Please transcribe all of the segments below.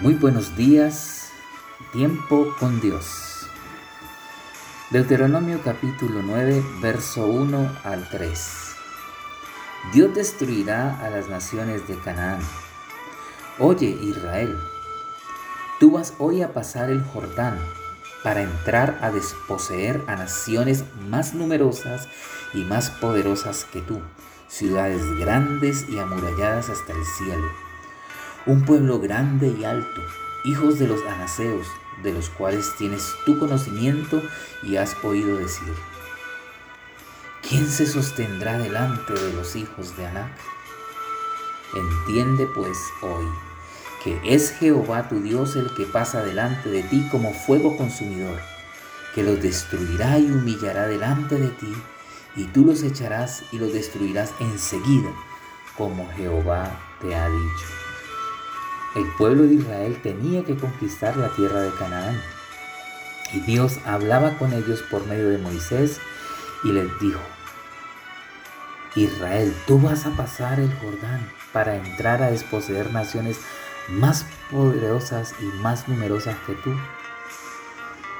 Muy buenos días, tiempo con Dios. Deuteronomio capítulo 9, verso 1 al 3. Dios destruirá a las naciones de Canaán. Oye Israel, tú vas hoy a pasar el Jordán para entrar a desposeer a naciones más numerosas y más poderosas que tú, ciudades grandes y amuralladas hasta el cielo un pueblo grande y alto, hijos de los anaseos, de los cuales tienes tu conocimiento y has oído decir. ¿Quién se sostendrá delante de los hijos de Anac? Entiende pues hoy que es Jehová tu Dios el que pasa delante de ti como fuego consumidor, que los destruirá y humillará delante de ti, y tú los echarás y los destruirás enseguida, como Jehová te ha dicho. El pueblo de Israel tenía que conquistar la tierra de Canaán. Y Dios hablaba con ellos por medio de Moisés y les dijo, Israel, tú vas a pasar el Jordán para entrar a desposeer naciones más poderosas y más numerosas que tú,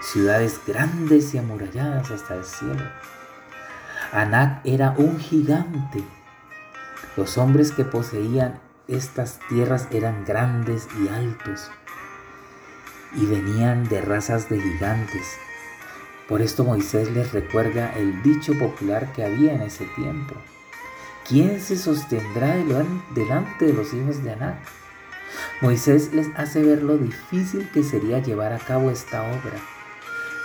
ciudades grandes y amuralladas hasta el cielo. Anac era un gigante. Los hombres que poseían estas tierras eran grandes y altos y venían de razas de gigantes. Por esto Moisés les recuerda el dicho popular que había en ese tiempo. ¿Quién se sostendrá delante de los hijos de Anac? Moisés les hace ver lo difícil que sería llevar a cabo esta obra.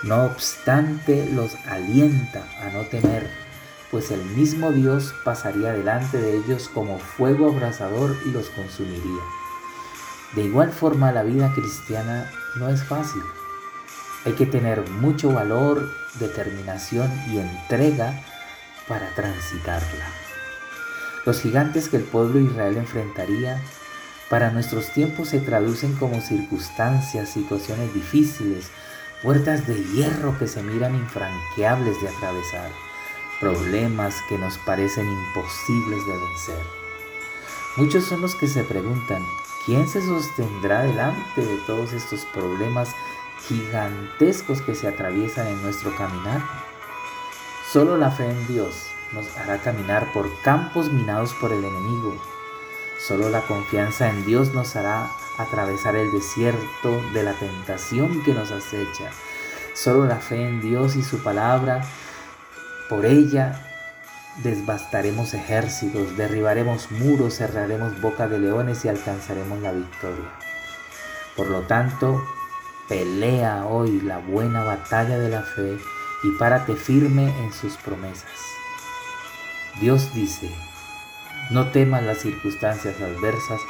No obstante, los alienta a no temer pues el mismo Dios pasaría delante de ellos como fuego abrasador y los consumiría. De igual forma la vida cristiana no es fácil. Hay que tener mucho valor, determinación y entrega para transitarla. Los gigantes que el pueblo de Israel enfrentaría para nuestros tiempos se traducen como circunstancias, situaciones difíciles, puertas de hierro que se miran infranqueables de atravesar problemas que nos parecen imposibles de vencer. Muchos son los que se preguntan, ¿quién se sostendrá delante de todos estos problemas gigantescos que se atraviesan en nuestro caminar? Solo la fe en Dios nos hará caminar por campos minados por el enemigo. Solo la confianza en Dios nos hará atravesar el desierto de la tentación que nos acecha. Solo la fe en Dios y su palabra por ella desbastaremos ejércitos, derribaremos muros, cerraremos boca de leones y alcanzaremos la victoria. Por lo tanto, pelea hoy la buena batalla de la fe y párate firme en sus promesas. Dios dice, no temas las circunstancias adversas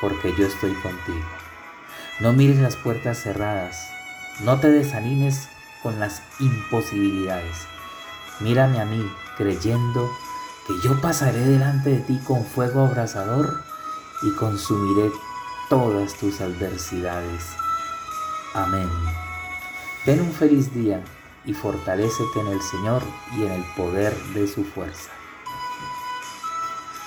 porque yo estoy contigo. No mires las puertas cerradas, no te desanimes con las imposibilidades Mírame a mí, creyendo que yo pasaré delante de ti con fuego abrasador y consumiré todas tus adversidades. Amén. Ten un feliz día y fortalécete en el Señor y en el poder de su fuerza.